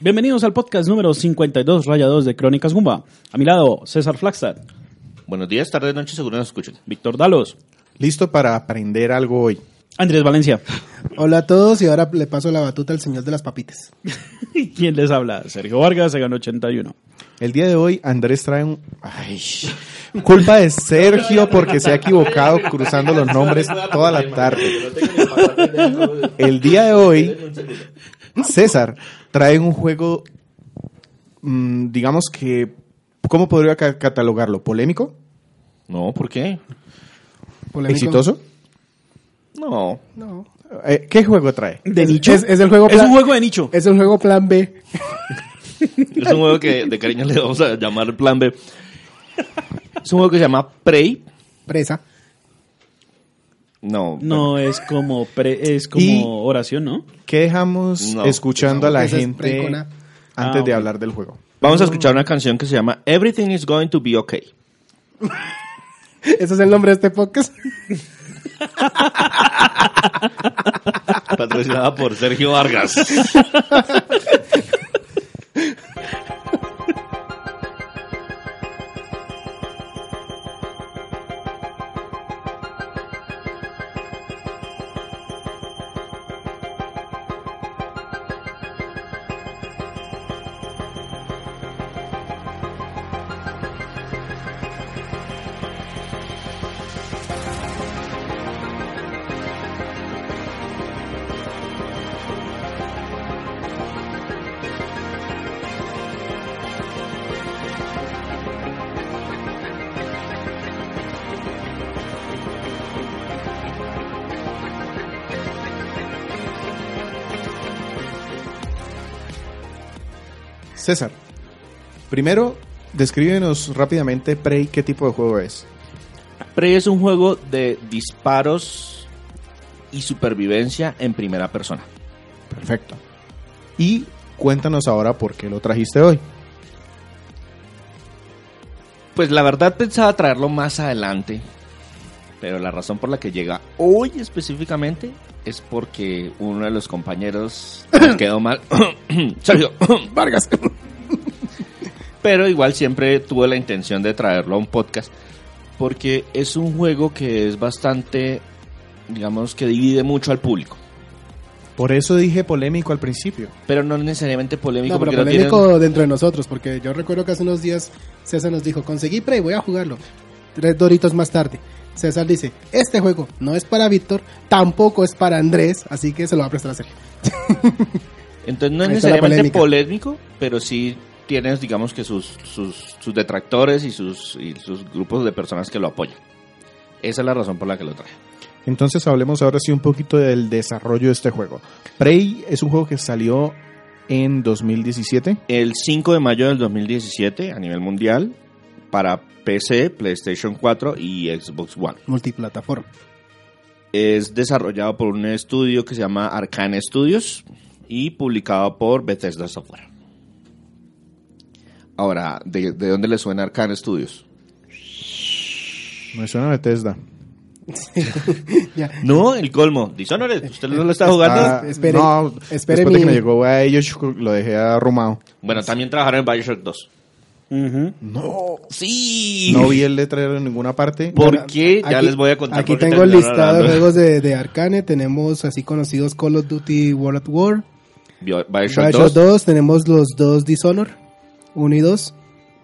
Bienvenidos al podcast número 52, raya 2 de Crónicas Gumba. A mi lado, César Flagstad, Buenos días, tardes, noches, seguro nos escuchan. Víctor Dalos, Listo para aprender algo hoy. Andrés Valencia. Hola a todos y ahora le paso la batuta al señor de las papitas. ¿Y quién les habla? Sergio Vargas, se ganó 81. El día de hoy Andrés trae un... Ay, culpa de Sergio porque se ha equivocado cruzando los nombres toda la tarde. El día de hoy César trae un juego, mm, digamos que, ¿cómo podría ca- catalogarlo? ¿Polémico? No, ¿por qué? Polémico. ¿Exitoso? No. No. Eh, ¿Qué juego trae? ¿De es, nicho? Es, es el juego Es un juego de nicho. Es un juego plan B. Es un juego que de cariño le vamos a llamar Plan B. Es un juego que se llama Prey. Presa. No. No es como pre- es como oración, ¿no? ¿Qué dejamos No, escuchando a la ese es gente A. antes Ah, de ok. hablar del juego? Vamos a escuchar una canción que se llama Everything is going to be okay. Ese es el nombre de este podcast. Patrocinada por Sergio Vargas. César, primero descríbenos rápidamente Prey, ¿qué tipo de juego es? Prey es un juego de disparos y supervivencia en primera persona. Perfecto. Y cuéntanos ahora por qué lo trajiste hoy. Pues la verdad pensaba traerlo más adelante, pero la razón por la que llega hoy específicamente es porque uno de los compañeros quedó mal. Sergio Vargas. Pero igual siempre tuve la intención de traerlo a un podcast porque es un juego que es bastante, digamos que divide mucho al público, Por eso dije polémico al principio. pero no necesariamente polémico No, pero porque no polémico tienen- dentro de nosotros, porque yo recuerdo que hace unos días César nos dijo, conseguí Prey, voy a jugarlo. Tres doritos más tarde. César dice, este juego no es para Víctor, tampoco es para Andrés, así que se lo va a prestar a Sergio. Entonces no es necesariamente polémico, pero sí tienes, digamos que sus, sus, sus detractores y sus, y sus grupos de personas que lo apoyan. Esa es la razón por la que lo traje. Entonces hablemos ahora sí un poquito del desarrollo de este juego. Prey es un juego que salió en 2017. El 5 de mayo del 2017 a nivel mundial para PC, PlayStation 4 y Xbox One. Multiplataforma. Es desarrollado por un estudio que se llama Arcane Studios y publicado por Bethesda Software. Ahora, ¿de, de dónde le suena Arcane Studios? Me suena a Bethesda. Ya. No, el colmo. Dishonored, ¿usted no lo está jugando? Ah, espere- no, espere después de que me llegó a ellos lo dejé arrumado. Bueno, también trabajaron en Bioshock 2. Ujú. No, Sí. no vi el letrero en ninguna parte. ¿Por qué? Ya Aquí- les voy a contar. Aquí tengo el listado de juegos de, de Arcane. Tenemos así conocidos Call of Duty World at War. Bio- Bioshock, Bioshock 2. 2. Tenemos los dos Dishonor, 1 y 2.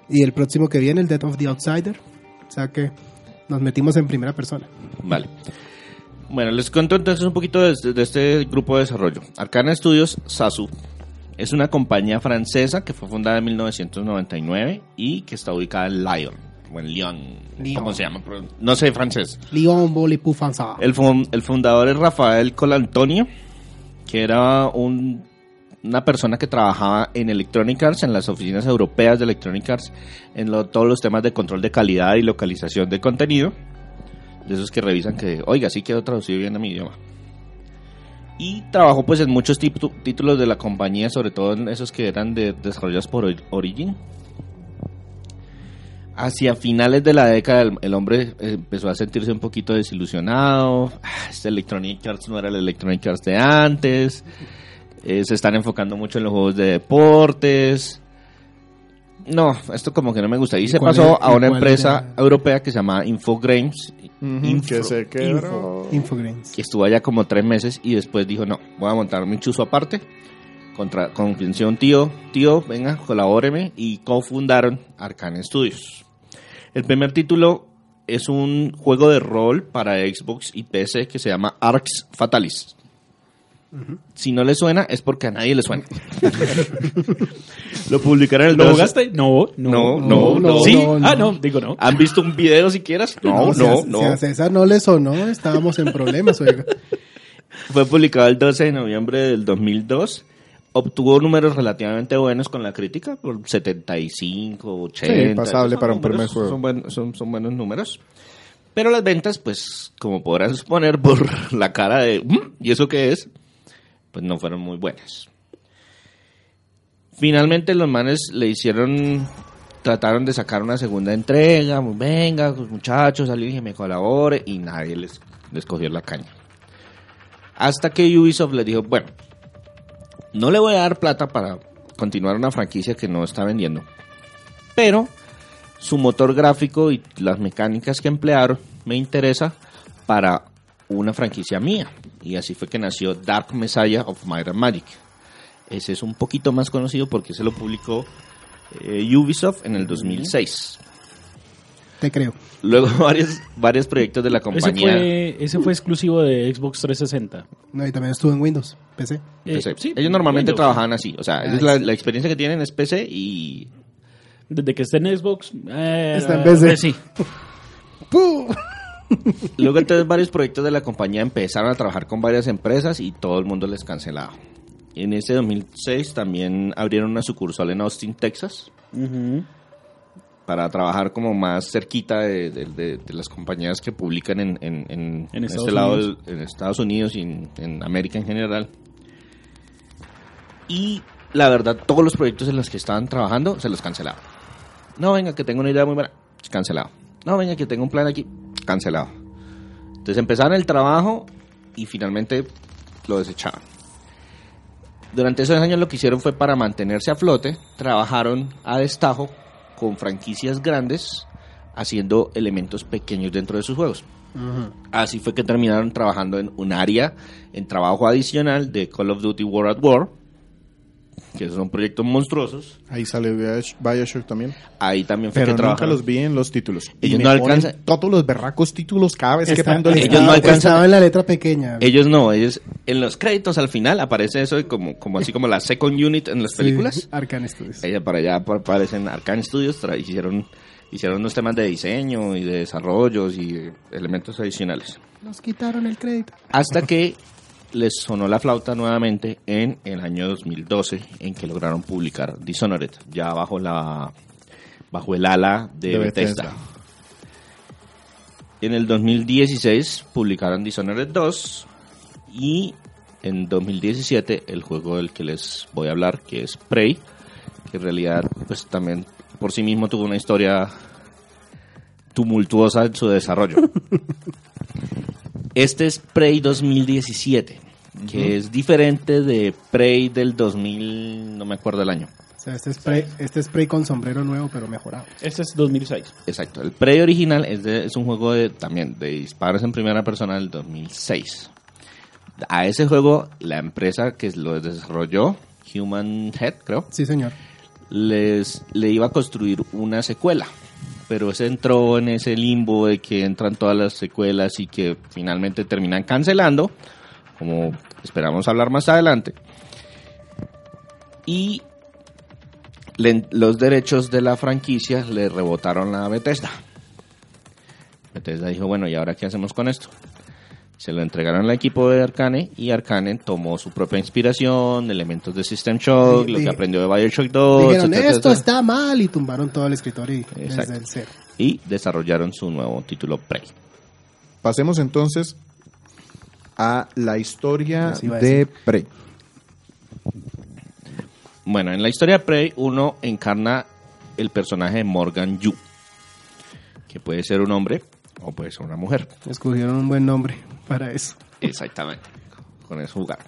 Y el próximo que viene, el Death of the Outsider. O sea que nos metimos en primera persona. Vale. Bueno, les cuento entonces un poquito de, este- de este grupo de desarrollo. Arcana Studios Sasu es una compañía francesa que fue fundada en 1999 y que está ubicada en Lyon, o en Lyon, Lyon. ¿cómo se llama? No sé francés. Lyon Bolipou. El, fun- el fundador es Rafael Colantonio, que era un- una persona que trabajaba en Electronic Arts, en las oficinas europeas de Electronic Arts, en lo- todos los temas de control de calidad y localización de contenido. De esos que revisan que, oiga, sí quedó traducido bien a mi idioma. Y trabajó pues en muchos títulos de la compañía, sobre todo en esos que eran de, desarrollados por Ori- Origin. Hacia finales de la década el, el hombre eh, empezó a sentirse un poquito desilusionado. Ah, Este Electronic Arts no era el Electronic Arts de antes. Eh, se están enfocando mucho en los juegos de deportes. No, esto como que no me gusta. Y se pasó es- a una empresa era? europea que se llama Infogrames, Ujú, que se quebró. Infogrames. que estuvo allá como tres meses y después dijo, no, voy a montar mi chuzo aparte. Contra, un tío, tío, venga, colabóreme y cofundaron Arcane Studios. El primer título es un juego de rol para Xbox y PC que se llama Arx Fatalis. Si no le suena es porque a nadie le suena. Lo publicaron el ¿Lo 12 jugaste? No, no. No, no, no. ¿Sí? no, no. Ah, no, digo no. ¿Han visto un video si quieras? No, si a- no, Si no. a César no le sonó, estábamos en problemas, oiga. Fue publicado el 12 de noviembre del 2002. Obtuvo números relativamente buenos con la crítica, por 75, 80. Sí, pasable para un números- primer juego. Son, buen- son- son buenos números. Pero las ventas, pues, como podrás suponer por la cara de... "Mm, ¿Y eso qué es? Pues no fueron muy buenas. Finalmente los manes le hicieron... Trataron de sacar una segunda entrega. Venga, pues, muchachos, alguien que me colabore. Y nadie les, les cogió la caña. Hasta que Ubisoft les dijo, bueno, no le voy a dar plata para continuar una franquicia que no está vendiendo. Pero su motor gráfico y las mecánicas que emplearon me interesa para una franquicia mía. Y así fue que nació Dark Messiah of Might and Magic. Ese es un poquito más conocido porque se lo publicó eh, Ubisoft en el 2006. Te creo. Luego varios, varios proyectos de la Ese compañía. fue, ese fue exclusivo de Xbox 360. No, y también estuvo en Windows, PC. Eh, PC. sí, Ellos normalmente Windows. trabajan así. O sea, Ah, ellos la, experiencia que tienen es PC y Desde que esté en Xbox. eh, Está en PC. eh, sí. Luego entonces varios proyectos de la compañía empezaron a trabajar con varias empresas y todo el mundo les cancelaba. En ese 2006 también abrieron una sucursal en Austin, Texas, para trabajar como más cerquita de, de- de- de las compañías que publican en, en- en- en Estados este lado, del- en Estados Unidos y en, en América en general. Y la verdad, todos los proyectos en los que estaban trabajando se los cancelaban. No, venga, que tengo una idea muy buena, cancelado. No, venga, que tengo un plan aquí, cancelado. Entonces empezaron el trabajo y finalmente lo desechaban. Durante esos años lo que hicieron fue para mantenerse a flote, trabajaron a destajo con franquicias grandes haciendo elementos pequeños dentro de sus juegos. Así fue que terminaron trabajando en un área en trabajo adicional de Call of Duty World at War, que son proyectos monstruosos. Ahí sale Bios- Bioshock también. Ahí también fue Pero que nunca trabajaron. los vi en los títulos. Y Ellos me no alcanzan- Todos los berracos títulos cada vez que Está- prendo el ellos no Estaba en la letra pequeña. Ellos no, ellos en los créditos al final aparece eso de como, como así como la second unit en las Sí, películas. Arcane Studios. Ella para allá ap- aparecen Arcane Studios, hicieron, hicieron unos temas de diseño y de desarrollos y elementos adicionales. Nos quitaron el crédito. Hasta que les sonó la flauta nuevamente en el año 2012, en que lograron publicar Dishonored, ya bajo la bajo el ala de, De Bethesda. Bethesda. En el 2016 publicaron Dishonored 2 y en 2017 el juego del que les voy a hablar, que es Prey, que en realidad pues también por sí mismo tuvo una historia tumultuosa en su desarrollo. Este es Prey 2017, que es diferente de Prey del 2000, no me acuerdo el año. O sea, este spray, este spray con sombrero nuevo, pero mejorado. Este es 2006. Exacto, el Prey original es, de- es un juego de, también de disparos en primera persona del 2006. A ese juego, la empresa que lo desarrolló, Human Head, creo, Sí, señor. les le iba a construir una secuela. Pero se entró en ese limbo de que entran todas las secuelas y que finalmente terminan cancelando, como esperamos hablar más adelante. Y le- los derechos de la franquicia le rebotaron a Bethesda. Bethesda dijo, bueno, ¿y ahora qué hacemos con esto? Se lo entregaron al equipo de Arcane y Arcane tomó su propia inspiración, elementos de System Shock, lo que aprendió de Bioshock 2, Dijeron, etcétera, esto etcétera, está mal y tumbaron todo el escritorio y desde el cero. y desarrollaron su nuevo título Prey. Pasemos entonces a la historia a de Prey. Bueno, en la historia de Prey uno encarna el personaje de Morgan Yu, que puede ser un hombre o puede ser una mujer. Escogieron un buen nombre para eso. Exactamente. Con eso jugar.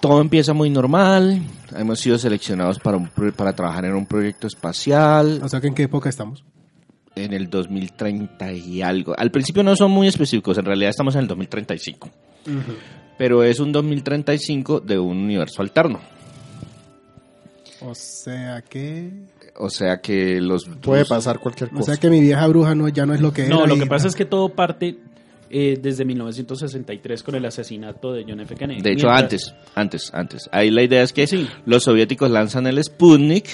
todo empieza muy normal. Hemos sido seleccionados para, un para trabajar en un proyecto espacial O sea, que ¿en qué época estamos? En el 2030 y algo. Al principio no son muy específicos, en realidad estamos en el 2035. Pero es un 2035 de un universo alterno. O sea que... O sea que los... Puede pasar cualquier O cosa. sea que mi vieja bruja no, ya no es lo que No, era. lo que pasa es que todo parte eh, desde 1963 con el asesinato de John F. Kennedy. De hecho, Mientras- antes, antes, antes. Ahí la idea es que Sí. los soviéticos lanzan el Sputnik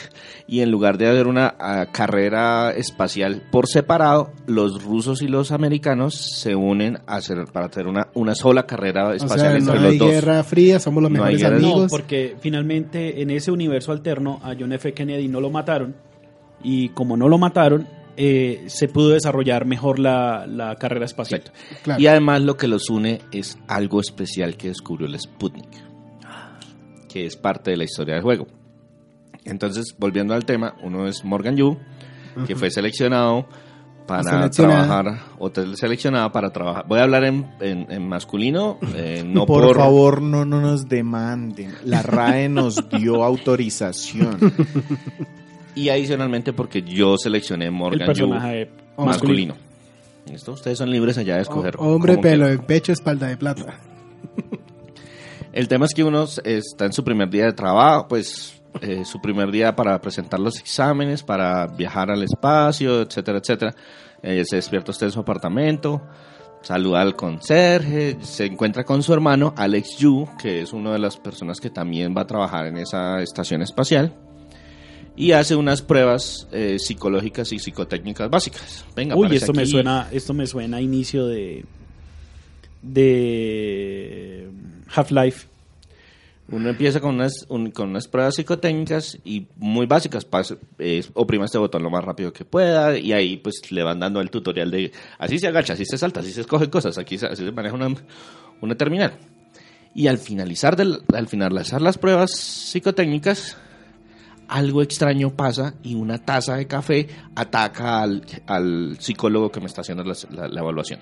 y en lugar de hacer una ah, carrera espacial por separado, los rusos y los americanos se unen a hacer, para hacer una, una sola carrera O espacial sea, no entre hay los dos. guerra fría, somos los No hay mejores guerra- No, amigos. porque finalmente en ese universo alterno a John F. Kennedy no lo mataron y como no lo mataron, eh, se pudo desarrollar mejor la, la carrera espacial. Claro. Y además lo que los une es algo especial que descubrió el Sputnik, que es parte de la historia del juego. Entonces, volviendo al tema, uno es Morgan Yu, que fue seleccionado para trabajar, otra seleccionada para trabajar. Voy a hablar en, en- en masculino, eh, no por, por, favor, no, no nos demanden. La RAE nos dio autorización. Y adicionalmente porque yo seleccioné El Morgan Yu personaje masculino. ¿Listo? Ustedes son libres allá de escoger. O- hombre, pelo, en pecho, espalda de plata. El tema es que uno está en su primer día de trabajo, pues eh, su primer día para presentar los exámenes, para viajar al espacio, etcétera, etcétera. Eh, se despierta usted en su apartamento, saluda al conserje, se encuentra con su hermano Alex Yu, que es una de las personas que también va a trabajar en esa estación espacial. Y hace unas pruebas eh, psicológicas y psicotécnicas básicas. Venga, Uy, esto me suena, esto me suena a inicio de de Half-Life. Uno empieza con unas, un- con unas pruebas psicotécnicas y muy básicas. Pase, eh, oprima este botón lo más rápido que pueda y ahí pues le van dando el tutorial de así se agacha, así se salta, así se escogen cosas, aquí se- así se maneja una, una terminal. Y al finalizar, del, al finalizar las pruebas psicotécnicas, algo extraño pasa y una taza de café ataca al, al psicólogo que me está haciendo la, la- la evaluación.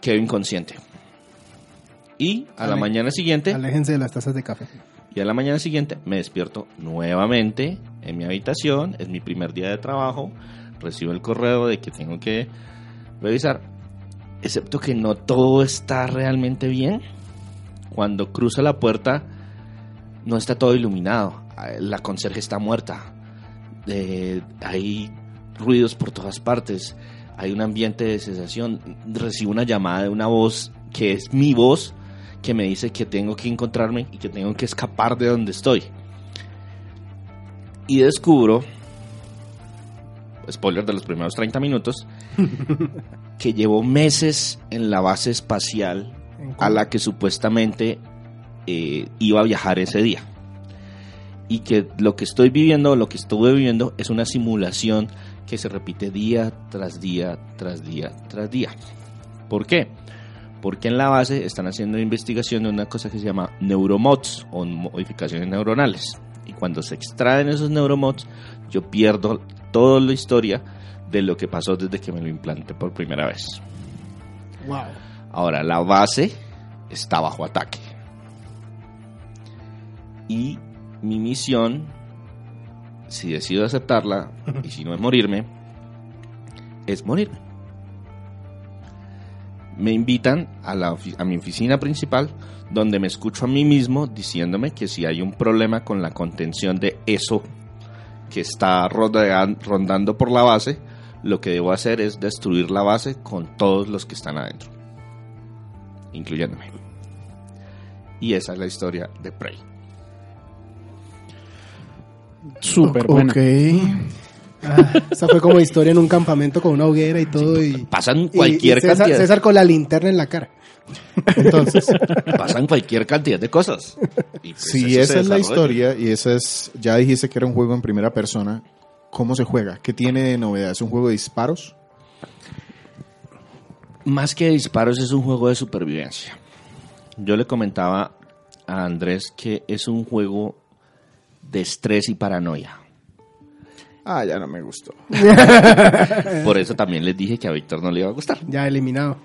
Quedo inconsciente. Y a la mañana siguiente, Aléjense de las tazas de café. y a la mañana siguiente me despierto nuevamente en mi habitación, es mi primer día de trabajo, recibo el correo de que tengo que revisar, excepto que no todo está realmente bien. Cuando cruzo la puerta no está todo iluminado, la conserje está muerta, Eh, hay ruidos por todas partes, hay un ambiente de cesación, recibo una llamada de una voz que es mi voz, que me dice que tengo que encontrarme y que tengo que escapar de donde estoy. Y descubro, spoiler de los primeros 30 minutos, que llevo meses en la base espacial a la que supuestamente eh, iba a viajar ese día. Y que lo que estoy viviendo, lo que estuve viviendo, es una simulación que se repite día tras día, tras día, tras día. ¿Por qué? Porque en la base están haciendo investigación de una cosa que se llama neuromods o modificaciones neuronales. Y cuando se extraen esos neuromods, yo pierdo toda la historia de lo que pasó desde que me lo implanté por primera vez. Wow. Ahora, la base está bajo ataque. Y mi misión, si decido aceptarla, y si no es morirme, es morirme. Me invitan a, la, a mi oficina principal, donde me escucho a mí mismo diciéndome que si hay un problema con la contención de eso que está rondando por la base, lo que debo hacer es destruir la base con todos los que están adentro, incluyéndome. Y esa es la historia de Prey. Súper buena. Ok. Ah, esa fue como historia en un campamento con una hoguera y todo. y, Pasan cualquier y César, cantidad, César con la linterna en la cara. Entonces, pasan cualquier cantidad de cosas. Y pues Si se esa es la historia y esa es, ya dijiste que era un juego en primera persona, ¿cómo se juega? ¿Qué tiene de novedad? ¿Es un juego de disparos? Más que disparos es un juego de supervivencia. Yo le comentaba a Andrés que es un juego de estrés y paranoia. Ah, ya no me gustó. Por eso también les dije que a Víctor no le iba a gustar. ya eliminado.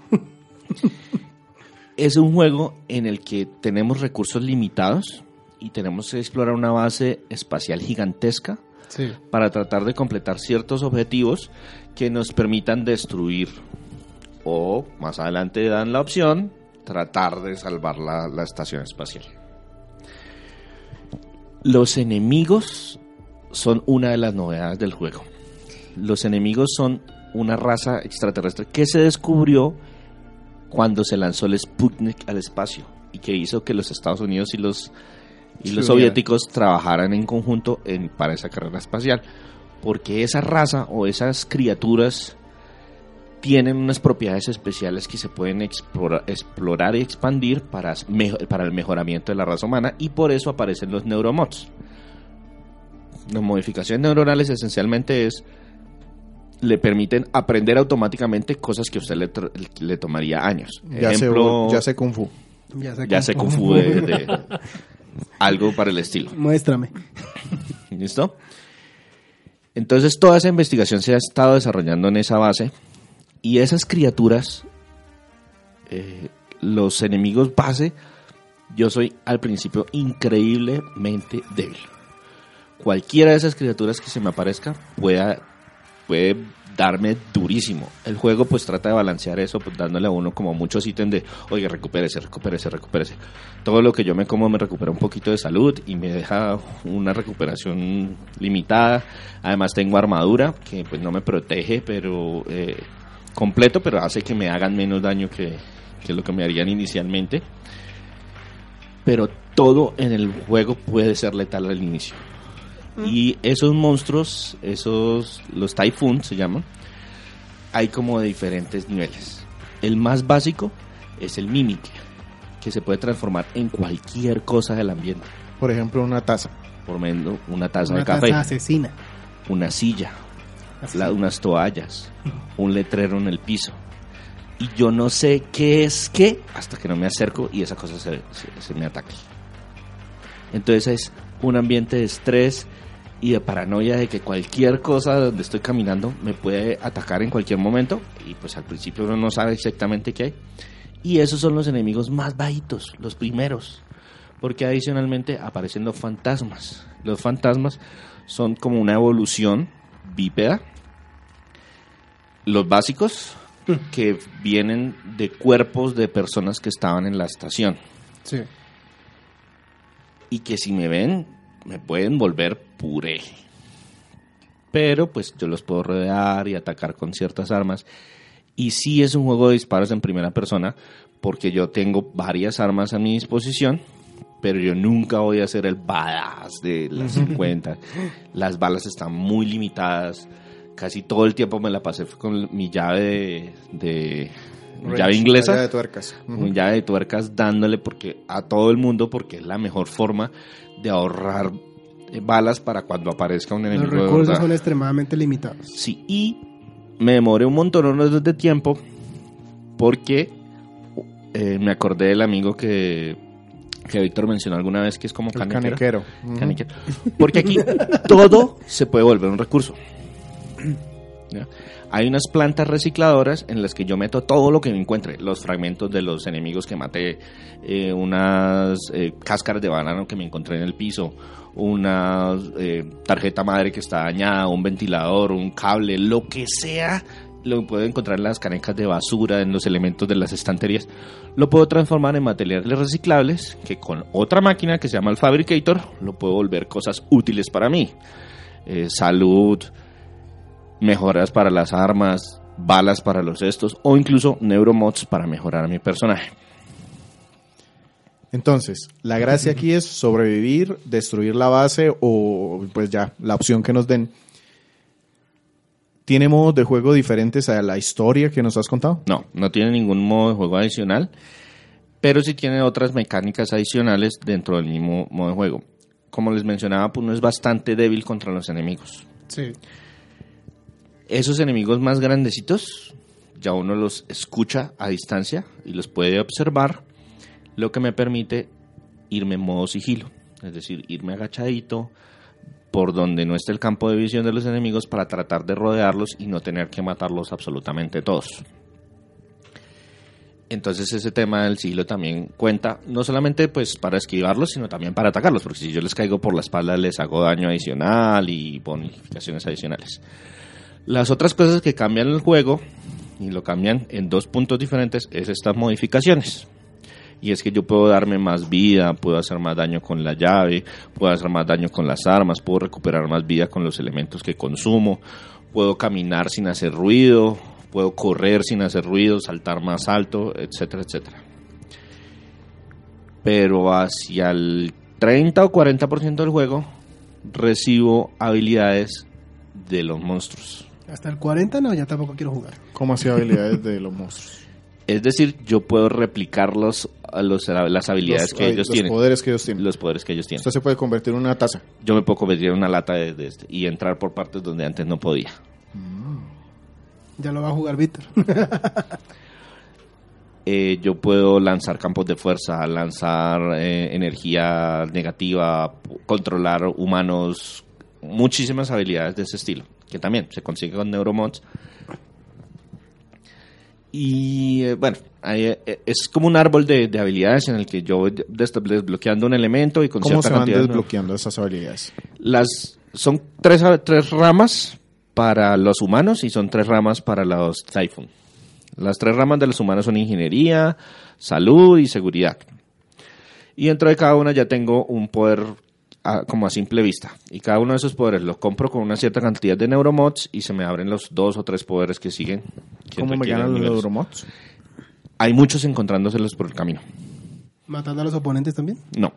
es un juego en el que tenemos recursos limitados y tenemos que explorar una base espacial gigantesca Sí. para tratar de completar ciertos objetivos que nos permitan destruir o más adelante dan la opción tratar de salvar la, la estación espacial. Los enemigos son una de las novedades del juego. Los enemigos son una raza extraterrestre que se descubrió cuando se lanzó el Sputnik al espacio y que hizo que los Estados Unidos y los y los soviéticos trabajaran en conjunto en, para esa carrera espacial. Porque esa raza o esas criaturas tienen unas propiedades especiales que se pueden explora- explorar y expandir para, para el mejoramiento de la raza humana y por eso aparecen los neuromods. Las modificaciones neuronales esencialmente es le permiten aprender automáticamente cosas que a usted le, tomaría años. Ya, Ejemplo, sé, ya sé Kung Fu. Ya sé. ya sé Kung Fu de- de- algo para el estilo. Muéstrame. ¿Listo? Entonces toda esa investigación se ha estado desarrollando en esa base y esas criaturas, eh, los enemigos base, yo soy al principio increíblemente débil. Cualquiera de esas criaturas que se me aparezca pueda, puede darme durísimo. El juego pues trata de balancear eso, pues dándole a uno como muchos ítems de, oye, recupérese, recupérese, recupérese. Todo lo que yo me como me recupera un poquito de salud y me deja una recuperación limitada. Además tengo armadura que pues no me protege, pero eh, completo, pero hace que me hagan menos daño que, que lo que me harían inicialmente. Pero todo en el juego puede ser letal al inicio. Y esos monstruos, esos, los Typhoon se llaman, hay como de diferentes niveles. El más básico es el Mimic, que se puede transformar en cualquier cosa del ambiente. Por ejemplo, una taza. Por menos una taza Una de café, taza asesina. una silla. La- unas toallas, un letrero en el piso. Y yo no sé qué es qué hasta que no me acerco y esa cosa se, se- se me ataque. Entonces es un ambiente de estrés y de paranoia de que cualquier cosa donde estoy caminando me puede atacar en cualquier momento y pues al principio uno no sabe exactamente qué hay. Y esos son los enemigos más bajitos, los primeros. Porque adicionalmente aparecen los fantasmas. Los fantasmas son como una evolución bípeda. Los básicos que vienen de cuerpos de personas que estaban en la estación Sí. y que si me ven me pueden volver puré. Pero pues yo los puedo rodear y atacar con ciertas armas. Y sí es un juego de disparos en primera persona porque yo tengo varias armas a mi disposición, pero yo nunca voy a ser el badass de las 50. Las balas están muy limitadas. Casi todo el tiempo me la pasé con mi llave de, de- llave inglesa llave de tuercas. Un llave de tuercas dándole porque a todo el mundo porque es la mejor forma de ahorrar eh, balas para cuando aparezca un Los enemigo de recursos son extremadamente limitados. Sí, y me demoré un montón de tiempo porque eh, me acordé del amigo que, que Víctor mencionó alguna vez que es como. Ujú. Canequero. Porque aquí todo se puede volver un recurso. ¿Ya? Hay unas plantas recicladoras en las que yo meto todo lo que me encuentre, los fragmentos de los enemigos que maté, eh, unas eh, cáscaras de banano que me encontré en el piso, una eh, tarjeta madre que está dañada, un ventilador, un cable, lo que sea, lo puedo encontrar en las canecas de basura, en los elementos de las estanterías, lo puedo transformar en materiales reciclables que con otra máquina que se llama el Fabricator lo puedo volver cosas útiles para mí. Eh, salud, mejoras para las armas, balas para los estos o incluso neuromods para mejorar a mi personaje. Entonces, la gracia aquí es sobrevivir, destruir la base o pues ya, la opción que nos den. ¿Tiene modos de juego diferentes a la historia que nos has contado? No, no tiene ningún modo de juego adicional, pero sí tiene otras mecánicas adicionales dentro del mismo modo de juego. Como les mencionaba, pues no es bastante débil contra los enemigos. Sí. Esos enemigos más grandecitos, ya uno los escucha a distancia y los puede observar, lo que me permite irme en modo sigilo, es decir, irme agachadito por donde no esté el campo de visión de los enemigos para tratar de rodearlos y no tener que matarlos absolutamente todos. Entonces ese tema del sigilo también cuenta, no solamente pues para esquivarlos, sino también para atacarlos, porque si yo les caigo por la espalda les hago daño adicional y bonificaciones adicionales. Las otras cosas que cambian el juego, y lo cambian en dos puntos diferentes, es estas modificaciones. Y es que yo puedo darme más vida, puedo hacer más daño con la llave, puedo hacer más daño con las armas, puedo recuperar más vida con los elementos que consumo, puedo caminar sin hacer ruido, puedo correr sin hacer ruido, saltar más alto, etcétera, etcétera. Pero hacia el 30 o 40% del juego recibo habilidades de los monstruos. Hasta el 40 no, ya tampoco quiero jugar. ¿Cómo hacía habilidades de los monstruos? Es decir, yo puedo replicar los, los- las habilidades Los- que ay, ellos los tienen. poderes que ellos tienen. Los poderes que ellos tienen. Usted se puede convertir en una taza. Yo me puedo convertir en una lata de, de este y entrar por partes donde antes no podía. Ya lo va a jugar Víctor. Eh, yo puedo lanzar campos de fuerza, lanzar eh, energía negativa, controlar humanos, muchísimas habilidades de ese estilo, que también se consigue con Neuromods. Y eh, bueno, ahí, eh, es como un árbol de, de habilidades en el que yo voy des- desbloqueando un elemento y con ¿Cómo cierta se van cantidad desbloqueando esas habilidades? Las son tres, tres ramas para los humanos y son tres ramas para los Typhoon. Las tres ramas de los humanos son ingeniería, salud y seguridad. Y dentro de cada una ya tengo un poder a- como a simple vista. Y cada uno de esos poderes los compro con una cierta cantidad de neuromods y se me abren los dos o tres poderes que siguen. que ¿Cómo me ganan los. Neuromods? Hay muchos encontrándoselos por el camino. ¿Matando a los oponentes también? No.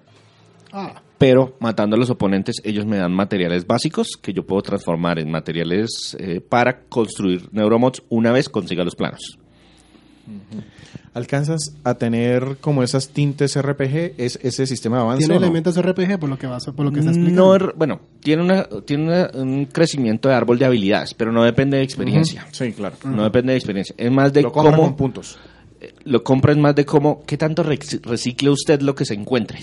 Ah, pero matando a los oponentes ellos me dan materiales básicos que yo puedo transformar en materiales eh, para construir neuromods una vez consiga los planos. ¿Alcanzas a tener como esas tintes RPG? ¿Es ese sistema de avance? tiene no? elementos RPG por lo que vas, por lo que está explicando. No, bueno, tiene, una, tiene una- un crecimiento de árbol de habilidades, pero no depende de experiencia. Sí, claro. No depende de experiencia. Es más de Lo cómo con puntos. lo compra es más de cómo qué tanto rec- recicle usted lo que se encuentre.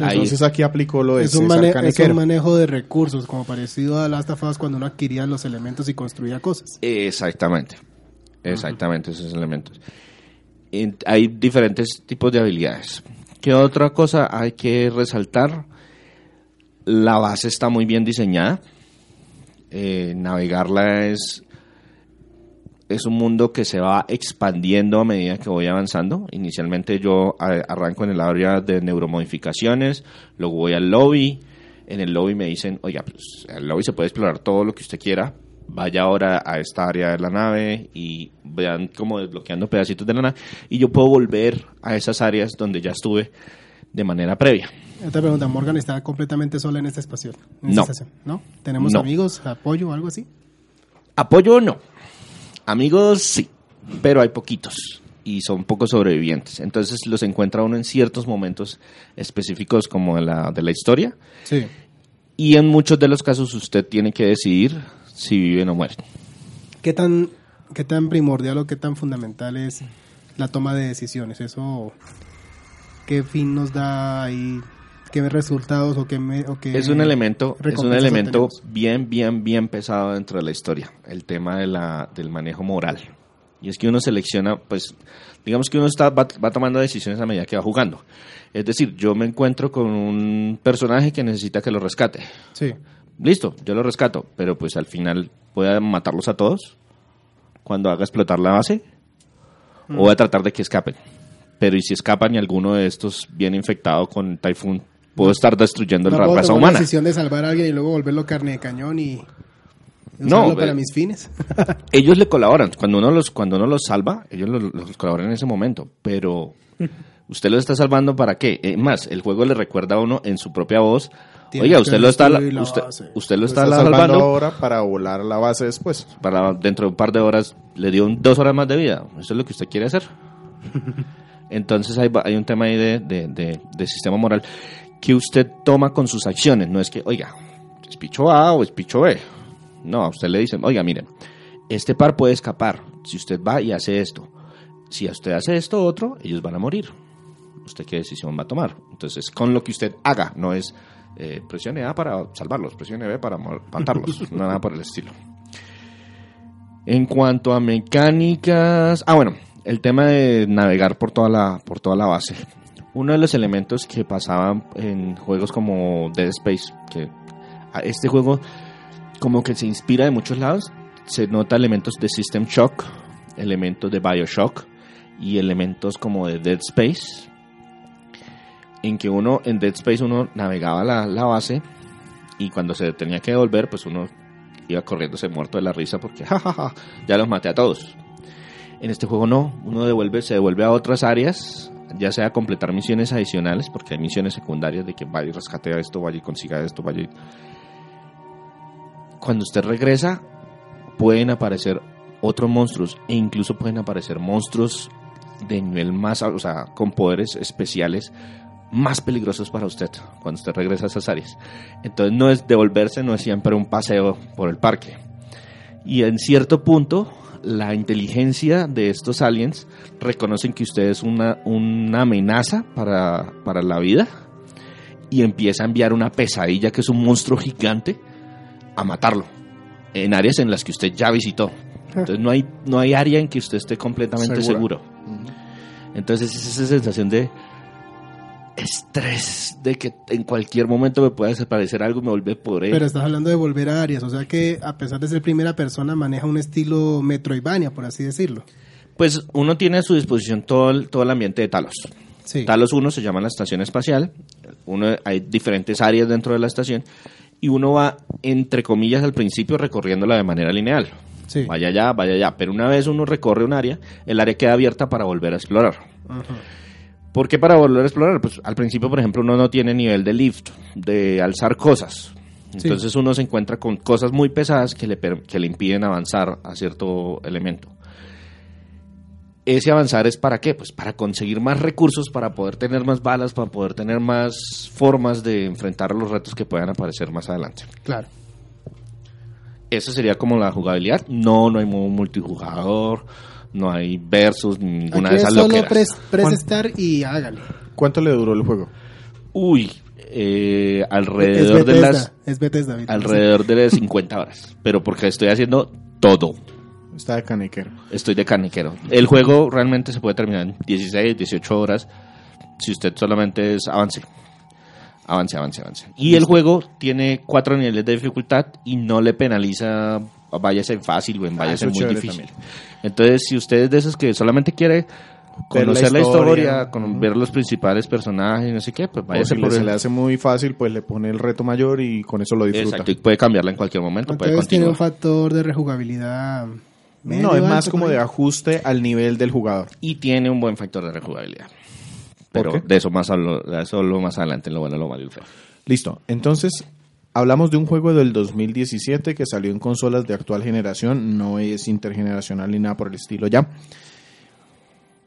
Ahí. Entonces aquí aplicó lo de es un, es un manejo de recursos, como parecido a Last of Us cuando uno adquiría los elementos y construía cosas. Exactamente. Exactamente, esos elementos. Hay diferentes tipos de habilidades. ¿Qué otra cosa hay que resaltar? La base está muy bien diseñada. Eh, navegarla es, es un mundo que se va expandiendo a medida que voy avanzando. Inicialmente yo arranco en el área de neuromodificaciones, luego voy al lobby. En el lobby me dicen, oiga, pues el lobby se puede explorar todo lo que usted quiera. Vaya ahora a esta área de la nave y vean como desbloqueando pedacitos de la nave. Y yo puedo volver a esas áreas donde ya estuve de manera previa. Otra pregunta, ¿Morgan está completamente sola en esta espacio? en No. estación? ¿No? ¿Tenemos No. amigos, apoyo o algo así? Apoyo no. Amigos sí, pero hay poquitos y son pocos sobrevivientes. Entonces los encuentra uno en ciertos momentos específicos como de la, de la historia Sí. y en muchos de los casos usted tiene que decidir si viven o mueren. ¿Qué tan, ¿Qué tan primordial o qué tan fundamental es la toma de decisiones? ¿Eso qué fin nos da ahí? ¿Qué resultados o qué, me- o qué Es un elemento, es un elemento bien, bien, bien pesado dentro de la historia, el tema de la, del manejo moral. Y es que uno selecciona, pues, digamos que uno está, va, va tomando decisiones a medida que va jugando. Es decir, yo me encuentro con un personaje que necesita que lo rescate. Sí. Listo, yo lo rescato, pero pues al final voy a matarlos a todos cuando haga explotar la base o voy a tratar de que escapen. Pero y si escapan y alguno de estos viene infectado con Typhoon, puedo estar destruyendo No la puedo raza tomar humana. la decisión de salvar a alguien y luego volverlo carne de cañón y No, usarlo para eh, mis fines. Ellos le colaboran. Cuando uno los, cuando uno los salva, ellos los, los colaboran en ese momento. Pero usted los está salvando para qué? Es más, el juego le recuerda a uno en su propia voz. Tiene Oiga, usted lo está, la usted, base". usted lo Lo está, salvando salvando ahora para volar la base después. para dentro de un par de horas le dio un- dos horas más de vida. Eso es lo que usted quiere hacer. Entonces hay, va- hay un tema ahí de, de- de- de sistema moral que usted toma con sus acciones. No es que, oiga, es picho A o es picho B. No, a usted le dicen, oiga, miren, este par puede escapar si usted va y hace esto. Si usted hace esto otro, ellos van a morir. ¿Usted qué decisión va a tomar? Entonces, con lo que usted haga, no es eh, presione A para salvarlos, presione B para matarlos, nada por el estilo. En cuanto a mecánicas, ah bueno, el tema de navegar por toda la, por toda la base. Uno de los elementos que pasaban en juegos como Dead Space, que a este juego como que se inspira de muchos lados, se nota elementos de System Shock, elementos de Bioshock y elementos como de Dead Space, en que uno en Dead Space uno navegaba la, la base y cuando se tenía que devolver, pues uno iba corriéndose muerto de la risa porque jajaja, ya los maté a todos. En este juego no, uno devuelve, se devuelve a otras áreas, ya sea completar misiones adicionales, porque hay misiones secundarias de que vaya y rescate a esto, vaya y consiga esto, vaya y... Cuando usted regresa, pueden aparecer otros monstruos e incluso pueden aparecer monstruos de nivel más, o sea, con poderes especiales más peligrosos para usted cuando usted regresa a esas áreas. Entonces no es devolverse, no es siempre un paseo por el parque. Y en cierto punto, la inteligencia de estos aliens reconocen que usted es una, una amenaza para, para la vida y empieza a enviar una pesadilla que es un monstruo gigante a matarlo en áreas en las que usted ya visitó. Entonces no hay, no hay área en que usted esté completamente Segura. seguro. Entonces es esa sensación de estrés de que en cualquier momento me pueda desaparecer algo y me vuelve por él. Pero estás hablando de volver a áreas, o sea que a pesar de ser primera persona maneja un estilo Metroidvania, por así decirlo. Pues uno tiene a su disposición todo el, todo el ambiente de Talos. Sí. Talos 1 se llama la estación espacial. Uno, hay diferentes áreas dentro de la estación y uno va, entre comillas, al principio recorriéndola de manera lineal. Sí. Vaya allá, vaya allá. Pero una vez uno recorre un área, el área queda abierta para volver a explorar. Ajá. ¿Por qué para volver a explorar? Pues al principio, por ejemplo, uno no tiene nivel de lift, de alzar cosas. Entonces uno se encuentra con cosas muy pesadas que le, que le impiden avanzar a cierto elemento. Ese avanzar es para qué? Pues para conseguir más recursos, para poder tener más balas, para poder tener más formas de enfrentar los retos que puedan aparecer más adelante. Claro. Esa sería como la jugabilidad. No, no hay modo multijugador, no hay versus, ninguna Aquí de es esas solo loqueras. press Juan. start y hágale. ¿Cuánto le duró el juego? Uy, eh, Es alrededor de las es Bethesda. Víctor. alrededor de las 50 horas, pero porque estoy haciendo todo. Está de caniquero. Estoy de caniquero. El juego realmente se puede terminar en 16, 18 horas si usted solamente es avance. Avance, avance, avance. Y el juego tiene cuatro niveles de dificultad y no le penaliza váyase en fácil o en váyase en muy difícil. también. Entonces, si usted es de esos que solamente quiere la conocer la historia, con- ver los principales personajes y no sé qué, pues O váyase si por le- el... le hace muy fácil, pues le pone el reto mayor y con eso lo disfruta. Exacto, y puede cambiarla en cualquier momento, puede Entonces tiene un factor de rejugabilidad. medio No, es más como de ajuste al nivel del jugador. Y tiene un buen factor de rejugabilidad. ¿Por Pero de eso más hablo, de eso hablo más adelante en lo bueno, lo malo y lo feo. Listo. Entonces, hablamos de un juego del 2017 que salió en consolas de actual generación, no es intergeneracional ni nada por el estilo ya.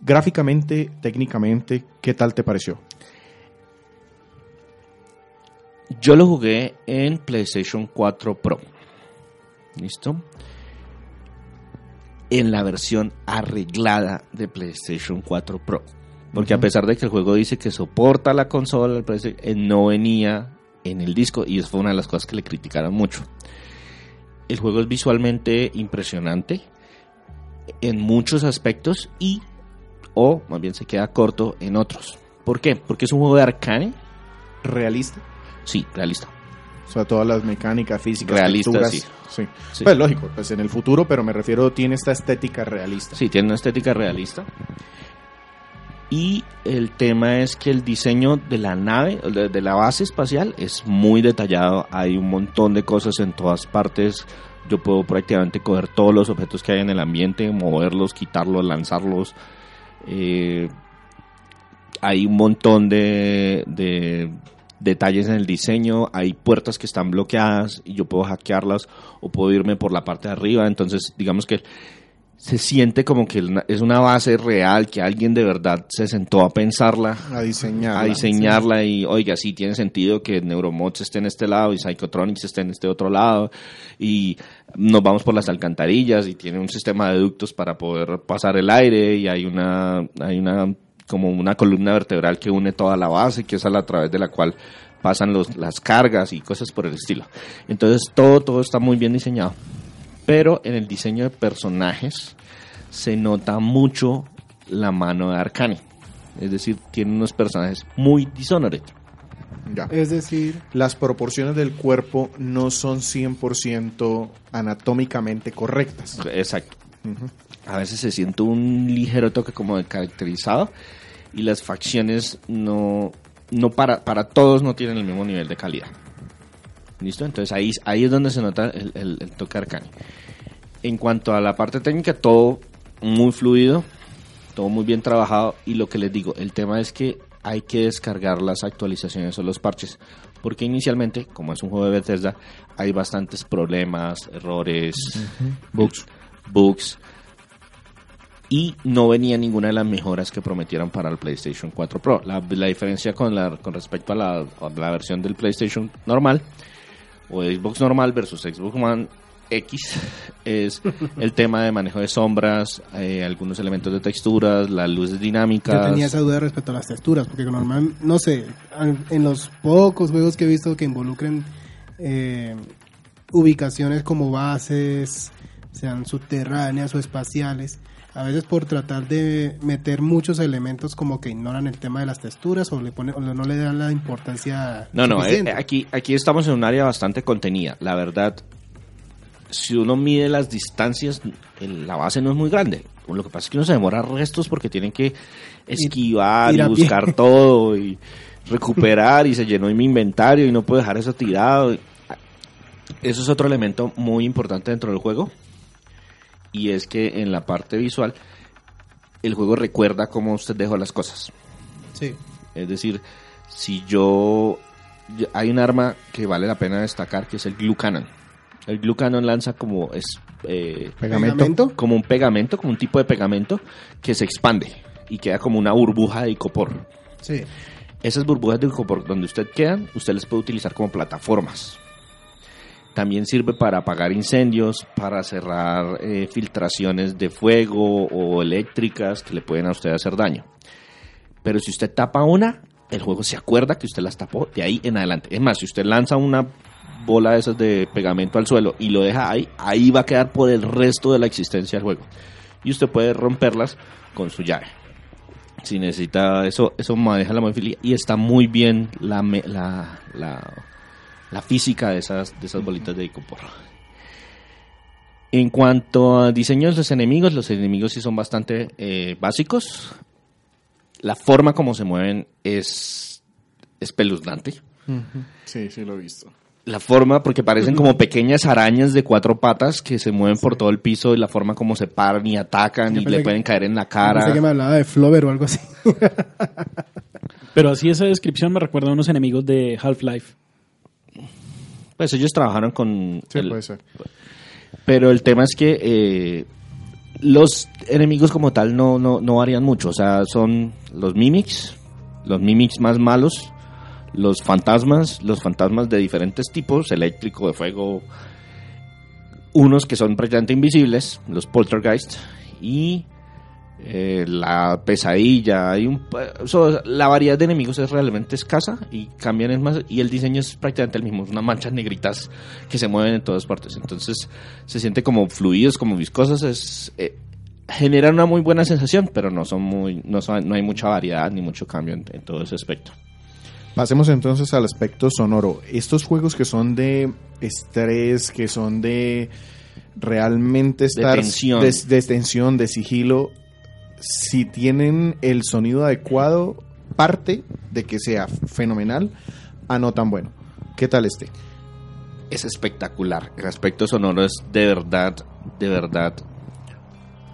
Gráficamente, técnicamente, ¿qué tal te pareció? Yo lo jugué en PlayStation 4 Pro. ¿Listo? En la versión arreglada de PlayStation 4 Pro. Porque a pesar de que el juego dice que soporta la consola, eh, no venía en el disco y eso fue una de las cosas que le criticaron mucho. El juego es visualmente impresionante en muchos aspectos y, o más bien se queda corto en otros. ¿Por qué? Porque es un juego de arcane. ¿Realista? Sí, realista. O sea, todas las mecánicas, físicas, Realista, texturas. sí. sí. Sí. Pues lógico, pues en el futuro, pero me refiero, tiene esta estética realista. Sí, tiene una estética realista. Y el tema es que el diseño de la nave, de, la base espacial, es muy detallado. Hay un montón de cosas en todas partes. Yo puedo prácticamente coger todos los objetos que hay en el ambiente, moverlos, quitarlos, lanzarlos. Eh, hay un montón de, de detalles en el diseño. Hay puertas que están bloqueadas y yo puedo hackearlas o puedo irme por la parte de arriba. Entonces, digamos que se siente como que es una base real, que alguien de verdad se sentó a pensarla, A diseñar. a diseñarla y, oiga, sí, tiene sentido que Neuromods esté en este lado y Psychotronics esté en este otro lado y nos vamos por las alcantarillas y tiene un sistema de ductos para poder pasar el aire y hay una, hay una, como una columna vertebral que une toda la base, que es a, la, a través de la cual pasan los, las cargas y cosas por el estilo. Entonces todo, todo está muy bien diseñado pero en el diseño de personajes se nota mucho la mano de Arcane. Es decir, tiene unos personajes muy Dishonored. Ya. Es decir, Las proporciones del cuerpo no son 100% anatómicamente correctas. Exacto. A veces se siente un ligero toque como de caracterizado y las facciones no, no para, para todos no tienen el mismo nivel de calidad. ¿Listo? Entonces ahí, ahí es donde se nota el, el- el toque arcane. En cuanto a la parte técnica, todo muy fluido, todo muy bien trabajado y lo que les digo, el tema es que hay que descargar las actualizaciones o los parches, porque inicialmente, como es un juego de Bethesda, hay bastantes problemas, errores, bugs, bugs y no venía ninguna de las mejoras que prometieron para el PlayStation 4 Pro. La, la diferencia con, la, con respecto a la, a la versión del PlayStation normal o Xbox normal versus Xbox One X es el tema de manejo de sombras, eh, algunos elementos de texturas, las luces dinámicas. yo tenía esa duda respecto a las texturas, porque normal, no sé, en en los pocos juegos que he visto que involucren eh, ubicaciones como bases, sean subterráneas o espaciales, a veces por tratar de meter muchos elementos como que ignoran el tema de las texturas o le ponen o no le dan la importancia No, no, eh, suficiente. aquí, aquí estamos en un área bastante contenida. La verdad, si uno mide las distancias, la base no es muy grande. Lo que pasa es que uno se demora restos porque tienen que esquivar y pie. buscar todo y recuperar y se llenó mi inventario y no puedo dejar eso tirado. Eso es otro elemento muy importante dentro del juego. Y es que en la parte visual, el juego recuerda cómo usted dejó las cosas. Sí. Es decir, si yo... Hay un arma que vale la pena destacar que es el Glue Cannon. El Glue Cannon lanza como... Es, eh, Pegamento. como un pegamento, como un tipo de pegamento que se expande y queda como una burbuja de icopor. Sí. Esas burbujas de icopor donde usted quedan, usted les puede utilizar como plataformas. También sirve para apagar incendios, para cerrar eh, filtraciones de fuego o eléctricas que le pueden a usted hacer daño. Pero si usted tapa una, el juego se acuerda que usted las tapó de ahí en adelante. Es más, si usted lanza una bola de esas de pegamento al suelo y lo deja ahí, ahí va a quedar por el resto de la existencia del juego. Y usted puede romperlas con su llave. Si necesita eso, eso maneja la movilidad y está muy bien la, la, la física de esas, de esas bolitas de icopor. En cuanto a diseños de los enemigos, los enemigos sí son bastante eh, básicos. La forma como se mueven es espeluznante. Sí, sí, lo he visto. La forma, porque parecen como pequeñas arañas de cuatro patas que se mueven por todo el piso y la forma como se paran y atacan Yo y le que- pueden caer en la Pensé que cara. me hablaba de Flover o algo así. Pero así esa descripción me recuerda a unos enemigos de Half-Life. Pues ellos trabajaron con... Sí, el- puede ser. Pero el tema es que eh, los enemigos como tal no, no, no varían mucho. O sea, son los mimics, los mimics más malos, los fantasmas, los fantasmas de diferentes tipos, eléctrico, de fuego, unos que son prácticamente invisibles, los poltergeist, y eh, la pesadilla. Hay un, la variedad de enemigos es realmente escasa y cambian es más, y el diseño es prácticamente el mismo, unas manchas negritas que se mueven en todas partes. Entonces se siente como fluidos, como viscosos, es... eh, generan una muy buena sensación, pero no son muy, no, son- no hay mucha variedad ni mucho cambio en, en todo ese aspecto. Pasemos entonces al aspecto sonoro. Estos juegos que son de estrés, que son de realmente estar tensión. de, de tensión, de sigilo, si tienen el sonido adecuado, parte de que sea fenomenal a no tan bueno. ¿Qué tal este? es espectacular. El aspecto sonoro es de verdad, de verdad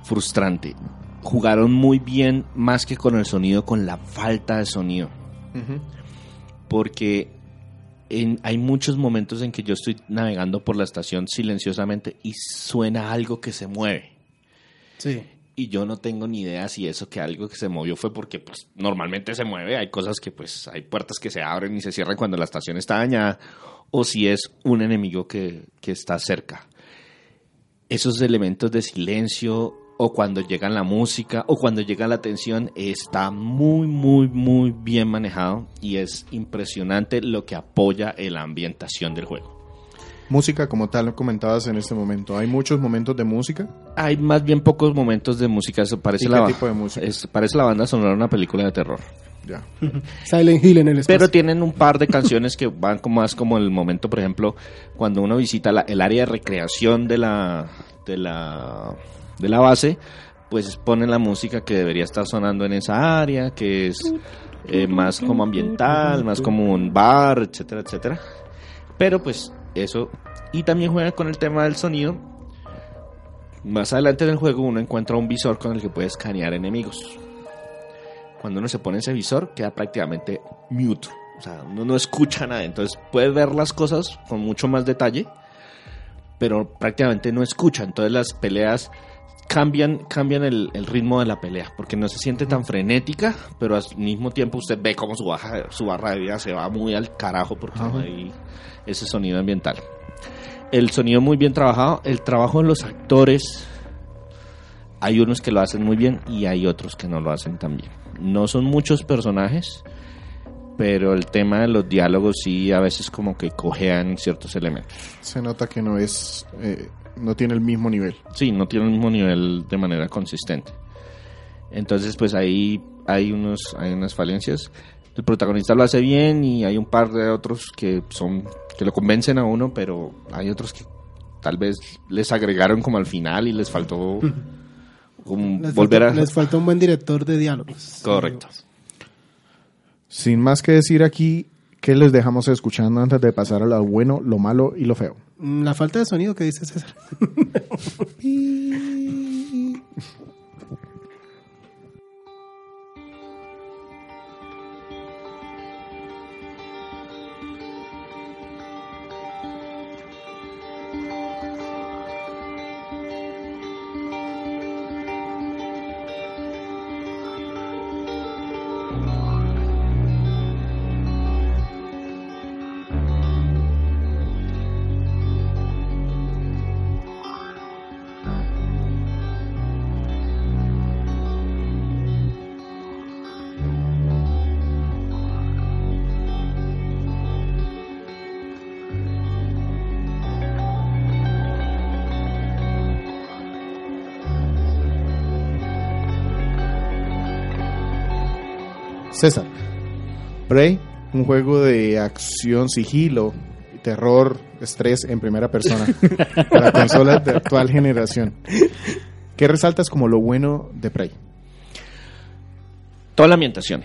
frustrante. Jugaron muy bien más que con el sonido, con la falta de sonido. Porque en- hay muchos momentos en que yo estoy navegando por la estación silenciosamente y suena algo que se mueve. Sí. Y yo no tengo ni idea si eso que algo que se movió fue porque pues normalmente se mueve, hay cosas que pues hay puertas que se abren y se cierran cuando la estación está dañada o si es un enemigo que, que está cerca. Esos elementos de silencio o cuando llega la música o cuando llega la tensión está muy muy muy bien manejado y es impresionante lo que apoya la ambientación del juego. Música como tal, lo comentabas en este momento. ¿Hay muchos momentos de música? Hay más bien pocos momentos de música. Eso parece ¿Y la, qué tipo de música? es- parece la banda sonora de una película de terror. Ya. Silent Hill en el espacio. Pero tienen un par de canciones que van como más como el momento, por ejemplo, cuando uno visita la- el área de recreación de la, de la de la base, pues ponen la música que debería estar sonando en esa área, que es eh, más como ambiental, más como un bar, etcétera, etcétera. Pero pues eso y también juega con el tema del sonido. Más adelante en el juego uno encuentra un visor con el que puede escanear enemigos cuando uno se pone ese visor, queda prácticamente mute. O sea, uno no escucha nada. Entonces puede ver las cosas con mucho más detalle, pero prácticamente no escucha. Entonces las peleas cambian, cambian el, el ritmo de la pelea, porque no se siente tan frenética, pero al mismo tiempo usted ve cómo su, baja, su barra de vida se va muy al carajo porque no hay ese sonido ambiental. El sonido muy bien trabajado, el trabajo de los actores, hay unos que lo hacen muy bien y hay otros que no lo hacen tan bien. No son muchos personajes, pero el tema de los diálogos sí a veces como que cojean ciertos elementos. Se nota que no es, eh, no tiene el mismo nivel. Sí, no tiene el mismo nivel de manera consistente. Entonces, pues ahí hay unos, hay unas falencias. El protagonista lo hace bien y hay un par de otros que son, que lo convencen a uno, pero hay otros que tal vez les agregaron como al final y les faltó como les, volver faltó, a les faltó un buen director de diálogos. correcto. Sin más que decir aquí, ¿qué les dejamos escuchando antes de pasar a lo bueno, lo malo y lo feo? La falta de sonido que dice César. César. Prey, un juego de acción, sigilo, terror, estrés en primera persona para consolas de actual generación. ¿Qué resaltas como lo bueno de Prey? Toda la ambientación,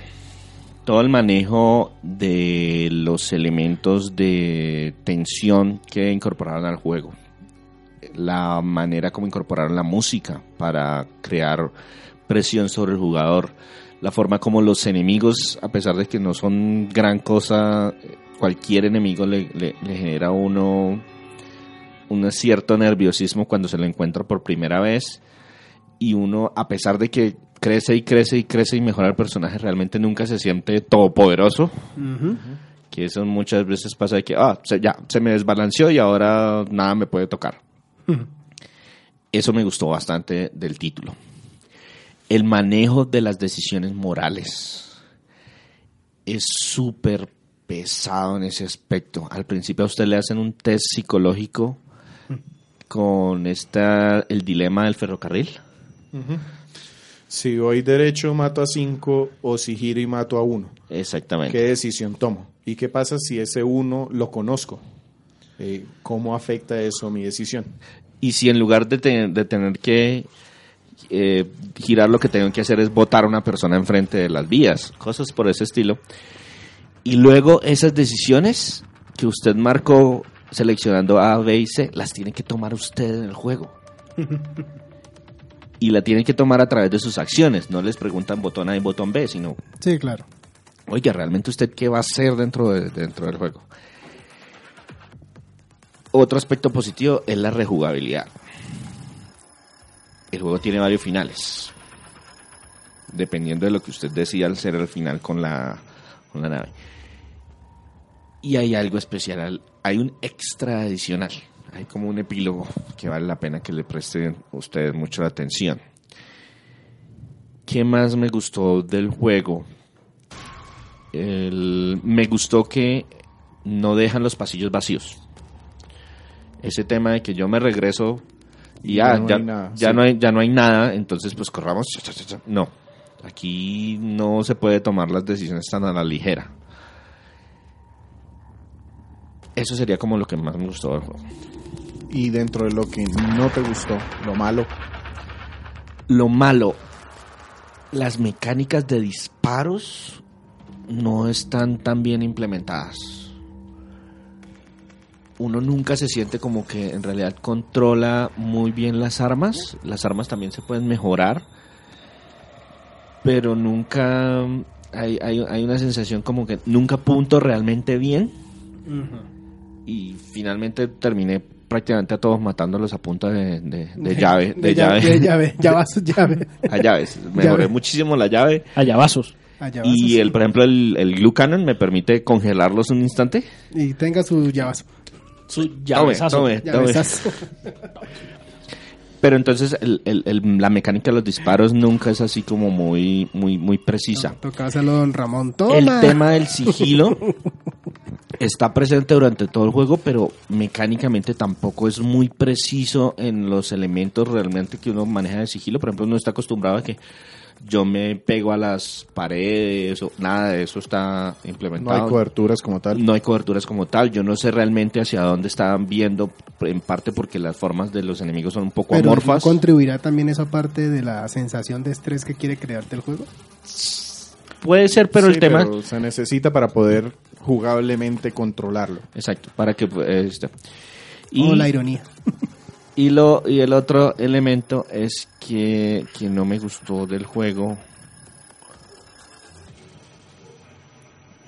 todo el manejo de los elementos de tensión que incorporaron al juego, la manera como incorporaron la música para crear presión sobre el jugador, la forma como los enemigos, a pesar de que no son gran cosa, cualquier enemigo le, le- le genera a uno un cierto nerviosismo cuando se lo encuentra por primera vez y uno, a pesar de que crece y crece y crece y mejora el personaje, realmente nunca se siente todopoderoso. Que eso muchas veces pasa de que, ah, se, ya, se me desbalanceó y ahora nada me puede tocar. Eso me gustó bastante del título. El manejo de las decisiones morales es súper pesado en ese aspecto. Al principio a usted le hacen un test psicológico con esta, el dilema del ferrocarril. Si voy derecho, mato a cinco, o si giro y mato a uno. Exactamente. ¿Qué decisión tomo? ¿Y qué pasa si ese uno lo conozco? Eh, ¿Cómo afecta eso mi decisión? Y si en lugar de, te- de tener que eh, girar, lo que tengo que hacer es votar a una persona enfrente de las vías, cosas por ese estilo. Y luego esas decisiones que usted marcó seleccionando A, B y C, las tiene que tomar usted en el juego. y la tienen que tomar a través de sus acciones. No les preguntan botón A y botón B, sino Sí, claro. Oiga, ¿realmente usted qué va a hacer dentro, de- dentro del juego? Otro aspecto positivo es la rejugabilidad. El juego tiene varios finales. Dependiendo de lo que usted decida al ser el final con la, con la nave. Y hay algo especial. Hay un extra adicional. Hay como un epílogo que vale la pena que le presten ustedes mucho la atención. ¿Qué más me gustó del juego? Me gustó que no dejan los pasillos vacíos. ese tema de que yo me regreso y Ya ya, no ya, hay nada, ya sí. no hay, ya no hay nada, entonces pues corramos. No, aquí no se puede tomar las decisiones tan a la ligera. Eso sería como lo que más me gustó del juego. Y dentro de lo que no te gustó, lo malo, Lo malo, las mecánicas de disparos no están tan bien implementadas. Uno nunca se siente como que en realidad controla muy bien las armas. Las armas también se pueden mejorar. Pero nunca hay, hay, hay una sensación como que nunca punto realmente bien. Y finalmente terminé prácticamente a todos matándolos a punta de, de- de llave. De, llave. De llave. Llavazo, llave. a llaves. Mejoré Llave. muchísimo la llave. Allá vasos. Ah, llavazo, Y sí. el, por ejemplo, el, el glue cannon me permite congelarlos un instante. Y tenga su llavazo. Su Tome, llavesazo. tome, tome. Llavezazo. Pero entonces el- el- el- la mecánica de los disparos nunca es así como muy, muy, muy precisa. Toca hacerlo don Ramón. Toma. El tema del sigilo está presente durante todo el juego, pero mecánicamente tampoco es muy preciso en los elementos realmente que uno maneja de sigilo. Por ejemplo, uno está acostumbrado a que yo me pego a las paredes, o nada de eso está no implementado. hay coberturas como tal. No hay coberturas como tal. Yo no sé realmente hacia dónde estaban viendo, en parte porque las formas de los enemigos son un poco Pero amorfas. contribuirá también esa parte de la sensación de estrés que quiere crearte el juego. Puede ser, pero Sí, el tema... pero se necesita para poder jugablemente controlarlo. Exacto, para que... eh, este. o la ironía. Y, lo, y el otro elemento es que, que no me gustó del juego.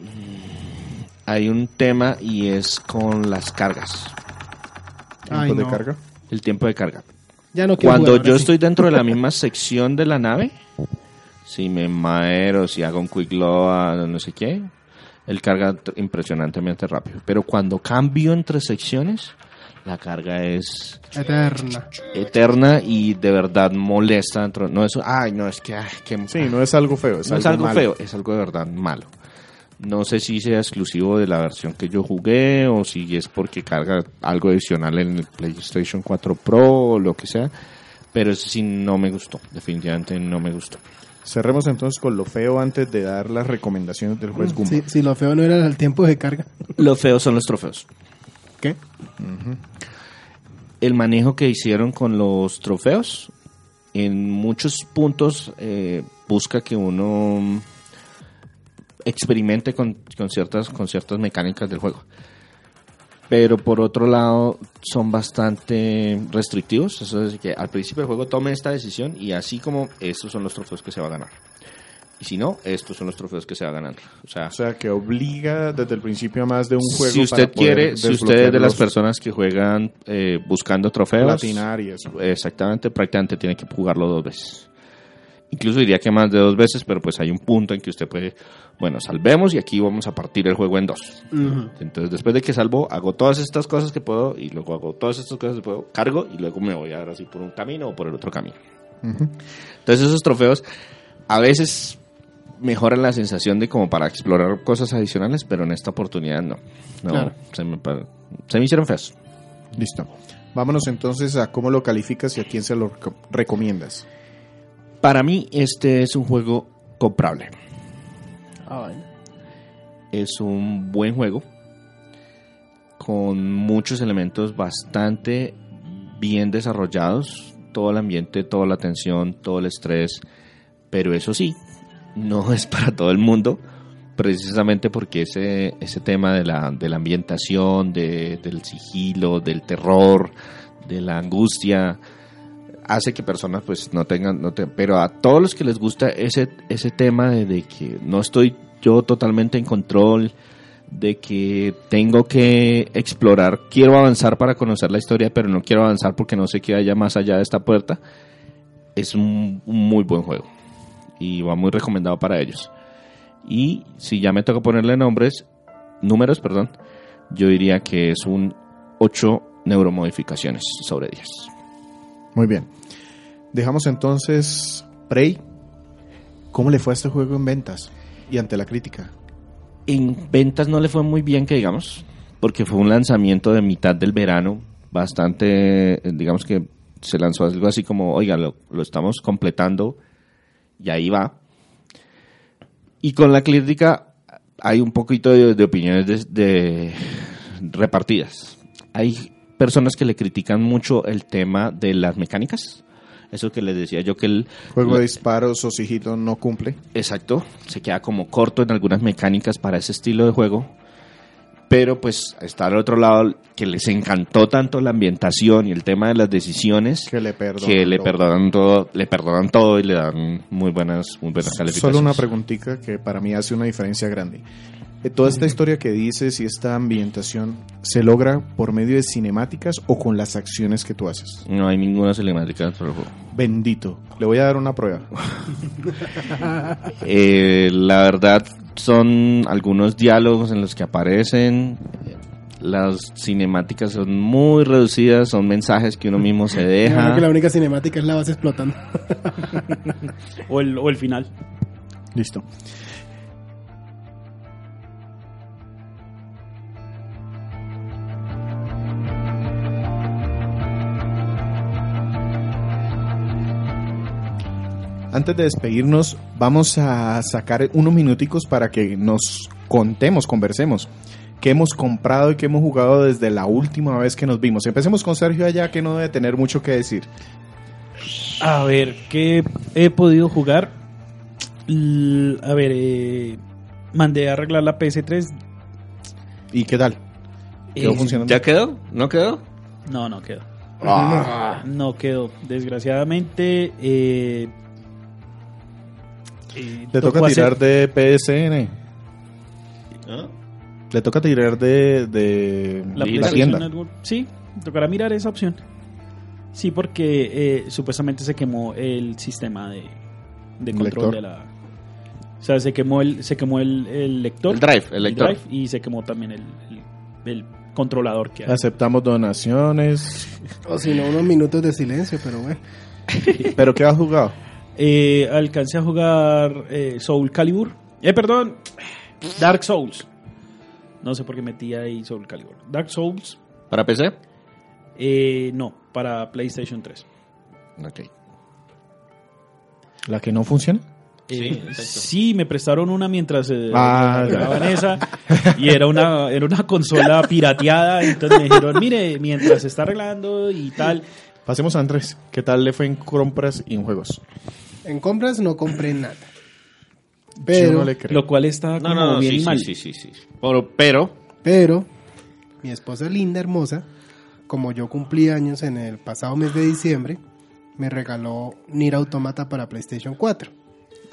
Mm, Hay un tema y es con las cargas, Ay, ¿Tiempo de no. carga? el tiempo de carga. Ya no quiero Cuando jugar, yo sí. estoy dentro de la misma sección de la nave, si me maero, si hago un quick load, no sé qué, él carga impresionantemente rápido. Pero cuando cambio entre secciones, la carga es Eterna. eterna y de verdad molesta dentro. No es, ay, no, es que, ay, que Sí, no es algo feo, es no algo, es algo malo. feo, es algo de verdad malo. No sé si sea exclusivo de la versión que yo jugué o si es porque carga algo adicional en el PlayStation 4 Pro o lo que sea, pero eso sí no me gustó, definitivamente no me gustó. Cerremos entonces con lo feo antes de dar las recomendaciones del juez Gumbo. Si, si lo feo no era el tiempo de carga. Lo feo son los trofeos. ¿Qué? el manejo que hicieron con los trofeos en muchos puntos eh, busca que uno experimente con, con ciertas con ciertas mecánicas del juego. Pero por otro lado son bastante restrictivos. Eso es que al principio del juego tome esta decisión y así como estos son los trofeos que se va a ganar y si no estos son los trofeos que se va a ganar o sea O sea, que obliga desde el principio a más de un juego. si usted para poder quiere, si usted es de las personas que juegan eh, buscando trofeos, platinar y eso. exactamente, prácticamente tiene que jugarlo dos veces. Incluso diría que más de dos veces, pero pues hay un punto en que usted puede, bueno, salvemos y aquí vamos a partir el juego en dos. Entonces, después de que salvo, hago todas estas cosas que puedo y luego hago todas estas cosas que puedo, cargo y luego me voy ahora sí por un camino o por el otro camino. Entonces, esos trofeos a veces mejoran la sensación de como para explorar cosas adicionales, pero en esta oportunidad no. No, Claro. se, me, se me hicieron feos. Listo. Vámonos entonces a cómo lo calificas y a quién se lo reco- recomiendas. Para mí, este es un juego comprable. Ah, bueno. Es un buen juego con muchos elementos bastante bien desarrollados. Todo el ambiente, toda la tensión, todo el estrés. Pero eso sí, no es para todo el mundo. Precisamente porque ese, ese tema de la, de la ambientación, de- del sigilo, del terror, de la angustia, hace que personas pues no tengan, no pero a todos los que les gusta ese, ese tema de, de que no estoy yo totalmente en control, de que tengo que explorar, quiero avanzar para conocer la historia, pero no quiero avanzar porque no sé qué haya más allá de esta puerta, es un muy buen juego y va muy recomendado para ellos. Y si ya me toca ponerle nombres, números, perdón, yo diría que es un 8 neuromodificaciones sobre 10. Muy bien. Dejamos entonces Prey. ¿Cómo le fue a este juego en ventas y ante la crítica? En ventas no le fue muy bien, que digamos, porque fue un lanzamiento de mitad del verano. bastante, digamos que se lanzó algo así como, oiga, lo, lo estamos completando y ahí va. Y con la crítica hay un poquito de, de opiniones de, de repartidas. Hay personas que le critican mucho el tema de las mecánicas. Eso que les decía yo que el Juego de disparos o sigilo no cumple. Exacto, se queda como corto en algunas mecánicas para ese estilo de juego. Pero pues está al otro lado que les encantó tanto la ambientación y el tema de las decisiones Que le perdonan que le todo. perdonan todo, le perdonan todo y le dan muy buenas, muy buenas calificaciones. Solo una preguntita que para mí hace una diferencia grande. Eh, Toda esta historia que dices y esta ambientación se logra por medio de cinemáticas o con las acciones que tú haces. No hay ninguna cinemática juego. Bendito. Le voy a dar una prueba. Eh, la verdad son algunos diálogos en los que aparecen. Las cinemáticas son muy reducidas, son mensajes que uno mismo se deja. Creo que la única cinemática es la base explotando. O el, o el final. Listo. Antes de despedirnos, vamos a sacar unos minuticos para que nos contemos, conversemos qué hemos comprado y qué hemos jugado desde la última vez que nos vimos. Empecemos con Sergio allá, que no debe tener mucho que decir. A ver, ¿qué he podido jugar? L- a ver, eh, mandé a arreglar la PS3. ¿Y qué tal? ¿Quedó Eh, funcionando? ¿Ya quedó? ¿No quedó? No, no quedó. Ah. No quedó. Desgraciadamente. Eh, Le toca hacer- tirar de PSN. ¿Ah? Le toca tirar de, de la la, tienda. Network. Sí, tocará mirar esa opción. Sí, porque eh, supuestamente se quemó el sistema de, de ¿El control de la. O sea, se quemó el, se quemó el, el lector. El drive, el lector. drive, y se quemó también el, el- el controlador que hay. Aceptamos donaciones. O si no, unos minutos de silencio, pero bueno. ¿Pero qué has jugado? Eh, alcancé a jugar eh, Soul Calibur. Eh, perdón. Dark Souls. No sé por qué metí ahí Soul Calibur. Dark Souls. ¿Para PC? eh, no, para PlayStation 3. Ok. ¿La que no funciona? Eh, sí, me prestaron una mientras eh, Ah, grababan esa y era una era una consola pirateada, entonces me dijeron, mire, mientras se está arreglando y tal, Pasemos a Andrés. ¿Qué tal le fue en compras y en juegos? En compras no compré nada. Yo Pero, no le creo. lo cual está No, como no, no, bien sí, mal. sí, sí, sí, sí. Pero, pero pero, mi esposa linda, hermosa, como yo cumplí años en el pasado mes de diciembre, me regaló Nier Automata para PlayStation 4.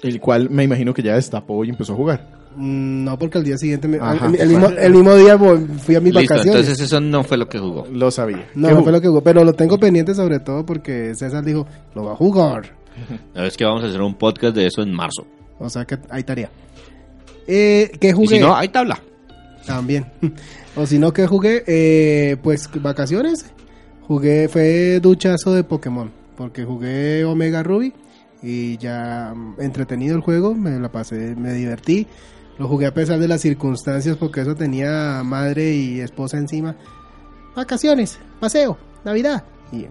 El cual me imagino que ya destapó y empezó a jugar. No, porque al día siguiente, me- Ajá. el, el mismo, el mismo día fui a mis listo, vacaciones. entonces eso no fue lo que jugó. Lo sabía. No, ¿Qué no fue lo que jugó, pero lo tengo pendiente sobre todo porque César dijo, lo va a jugar. Es que vamos a hacer un podcast de eso en marzo. O sea que hay tarea. Eh, ¿Qué Y jugué? si no, hay tabla. También. o si no, ¿qué jugué? Eh, pues vacaciones. Jugué, fue duchazo de Pokémon. Porque jugué Omega Ruby y ya mm, entretenido el juego, me la pasé, me divertí. Lo jugué a pesar de las circunstancias porque eso tenía madre y esposa encima. Vacaciones, paseo, Navidad. Y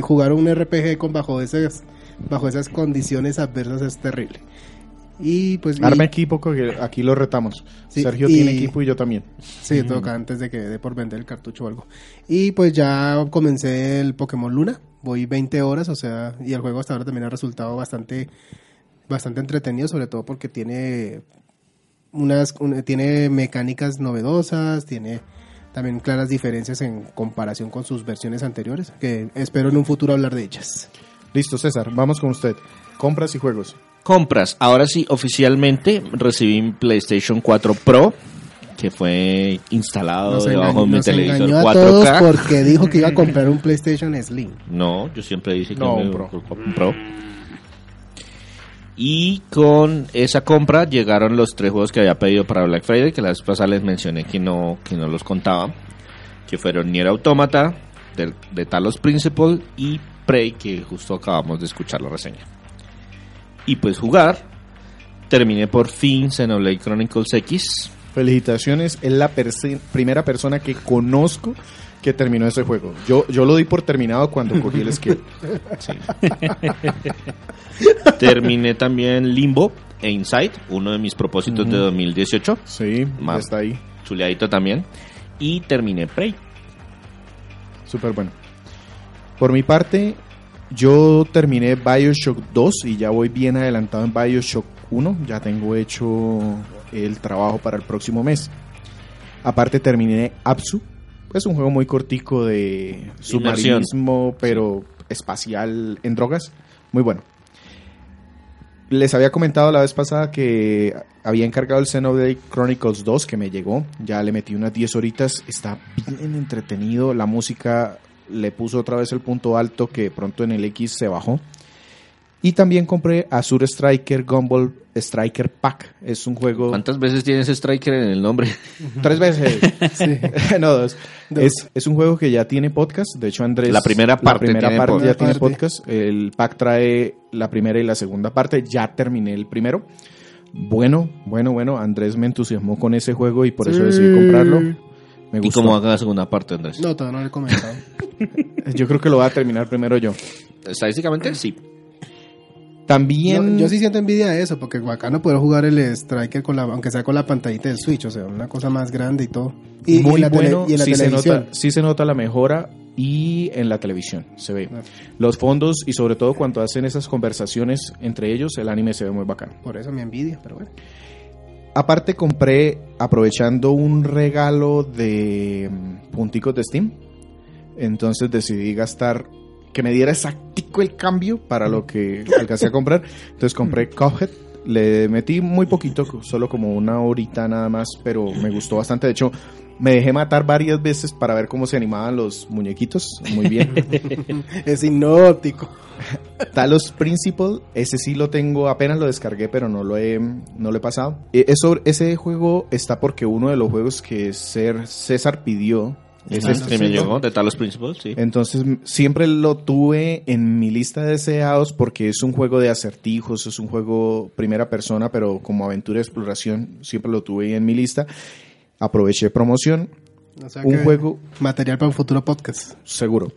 jugar un RPG con bajo esas bajo esas condiciones adversas es terrible. Y pues y- Arma equipo, que aquí lo retamos. Sí, Sergio y- tiene equipo y yo también. Sí, toca antes de que dé por vender el cartucho o algo. Y pues ya comencé el Pokémon Luna. Voy 20 horas, o sea, y el juego hasta ahora también ha resultado bastante bastante entretenido, sobre todo porque tiene unas un- tiene mecánicas novedosas, tiene también claras diferencias en comparación con sus versiones anteriores, que espero en un futuro hablar de ellas. Listo, César, vamos con usted. Compras y juegos. Compras. Ahora sí, oficialmente recibí mi PlayStation 4 Pro, que fue instalado Nos, debajo engañó, de mi nos televisor engañó a 4K. todos porque dijo que iba a comprar un PlayStation Slim. No, yo siempre dije que No, me un Pro. un Pro. Y con esa compra llegaron los tres juegos que había pedido para Black Friday, que la vez pasada les mencioné que no, que no los contaba, que fueron Nier Automata, de, de Talos Principle y Prey, que justo acabamos de escuchar la reseña. Y pues jugar, terminé por fin Xenoblade Chronicles X. Felicitaciones, es la primera persona que conozco que terminó ese juego. Yo, yo lo di por terminado cuando cogí el skill. Terminé también Limbo e Inside, uno de mis propósitos de 2018. Sí, ya está ahí. Chuleadito también. Y terminé Prey. Súper bueno. Por mi parte, yo terminé Bioshock 2 y ya voy bien adelantado en Bioshock 1. Ya tengo hecho el trabajo para el próximo mes. Aparte terminé Apsu. Es un juego muy cortico de submarinismo, pero espacial en drogas. Muy bueno. Les había comentado la vez pasada que había encargado el Xenoblade Chronicles 2 que me llegó. Ya le metí unas 10 horitas. Está bien entretenido. La música le puso otra vez el punto alto que pronto en el X se bajó. Y también compré Azure Striker Gumball Striker Pack. Es un juego... ¿Cuántas veces tienes Striker en el nombre? Tres veces. Sí. no, dos. Es, es un juego que ya tiene podcast. De hecho, Andrés. La primera parte La primera tiene parte podcast. ya tiene podcast. El pack trae la primera y la segunda parte. Ya terminé el primero. Bueno, bueno, bueno. Andrés me entusiasmó con ese juego y por eso decidí comprarlo. Me ¿Y gustó. cómo haga la segunda parte, Andrés? No, todavía no lo he comentado. Yo creo que lo voy a terminar primero yo. Estadísticamente, sí. También. Yo, yo sí siento envidia de eso, porque bacano poder jugar el Striker con la, aunque sea con la pantallita del Switch, o sea, una cosa más grande y todo. Y, y muy en la tele- bueno. y en la sí, se nota, sí se nota la mejora y en la televisión se ve. Ah. Los fondos y sobre todo cuando hacen esas conversaciones entre ellos, el anime se ve muy bacano. Por eso mi envidia, pero bueno. Aparte compré, aprovechando un regalo de mm, punticos de Steam, entonces decidí gastar, que me diera exactico el cambio para lo que alcancé a comprar. Entonces compré Cuphead, le metí muy poquito, solo como una horita nada más, pero me gustó bastante. De hecho, me dejé matar varias veces para ver cómo se animaban los muñequitos. Muy bien. Es hipnótico. Talos Principle, ese sí lo tengo, apenas lo descargué, pero no lo he, no lo he pasado. E- Eso, ese juego está porque uno de los juegos que César pidió Ese me llegó de Talos Principles, sí. Entonces siempre lo tuve en mi lista de deseados porque es un juego de acertijos, es un juego primera persona, pero como aventura y exploración siempre lo tuve en mi lista. Aproveché promoción, O sea un que juego Material para un futuro podcast. seguro.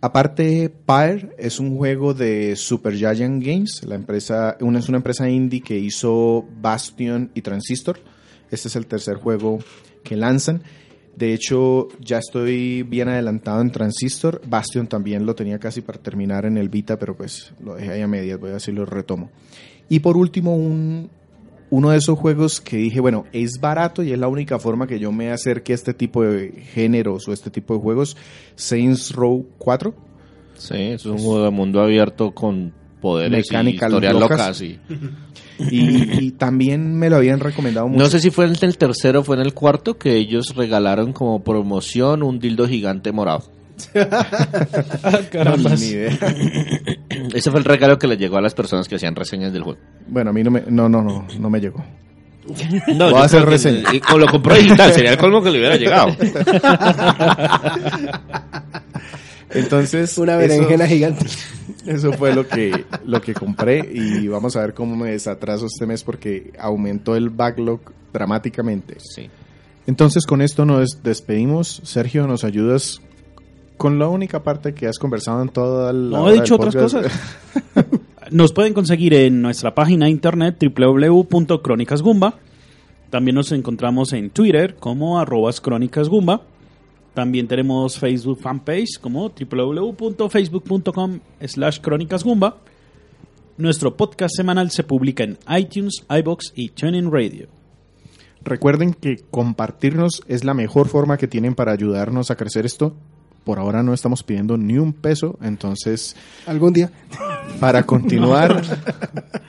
Aparte, Pyre es un juego de Super Giant Games. La empresa, una, es una empresa indie que hizo Bastion y Transistor. Este es el tercer juego que lanzan. De hecho, ya estoy bien adelantado en Transistor. Bastion también lo tenía casi para terminar en el Vita, pero pues lo dejé ahí a medias. Voy a ver si lo retomo. Y por último, un, uno de esos juegos que dije, bueno, es barato y es la única forma que yo me acerque a este tipo de géneros o este tipo de juegos. Saints Row 4. Sí, es un juego de mundo abierto con poderes Mecánicas y historias locas. locas. y- Y, y también me lo habían recomendado mucho. No sé si fue en el tercero o fue en el cuarto que ellos regalaron como promoción un dildo gigante morado. Carambas. Ni idea. Ese fue el regalo que les llegó a las personas que hacían reseñas del juego. Bueno, a mí no me, no, no, no, no me llegó. No, Voy a hacer reseña. y Con lo compró digital, sería el colmo que le hubiera llegado. Entonces, Una eso- berenjena gigante. Eso fue lo que, lo que compré y vamos a ver cómo me desatraso este mes porque aumentó el backlog dramáticamente. Sí. Entonces con esto nos despedimos. Sergio, ¿nos ayudas con la única parte que has conversado en toda la... No he dicho otras cosas. Nos pueden conseguir en nuestra página de internet www.cronicasgumba. También nos encontramos en Twitter como arrobas crónicasgumba. También tenemos Facebook fanpage como www.facebook.com slash crónicasgumba. Nuestro podcast semanal se publica en iTunes, iBox y TuneIn Radio. Recuerden que compartirnos es la mejor forma que tienen para ayudarnos a crecer esto. Por ahora no estamos pidiendo ni un peso, entonces Algún día. para continuar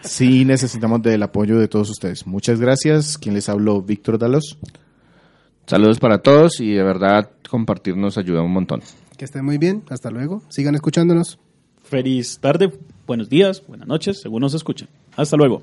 sí necesitamos del apoyo de todos ustedes. Muchas gracias. Quien les habló, Víctor Dalos. Saludos para todos y de verdad compartirnos ayuda un montón. Que estén muy bien. Hasta luego. Sigan escuchándonos. Feliz tarde, buenos días, buenas noches, según nos escuchen. Hasta luego.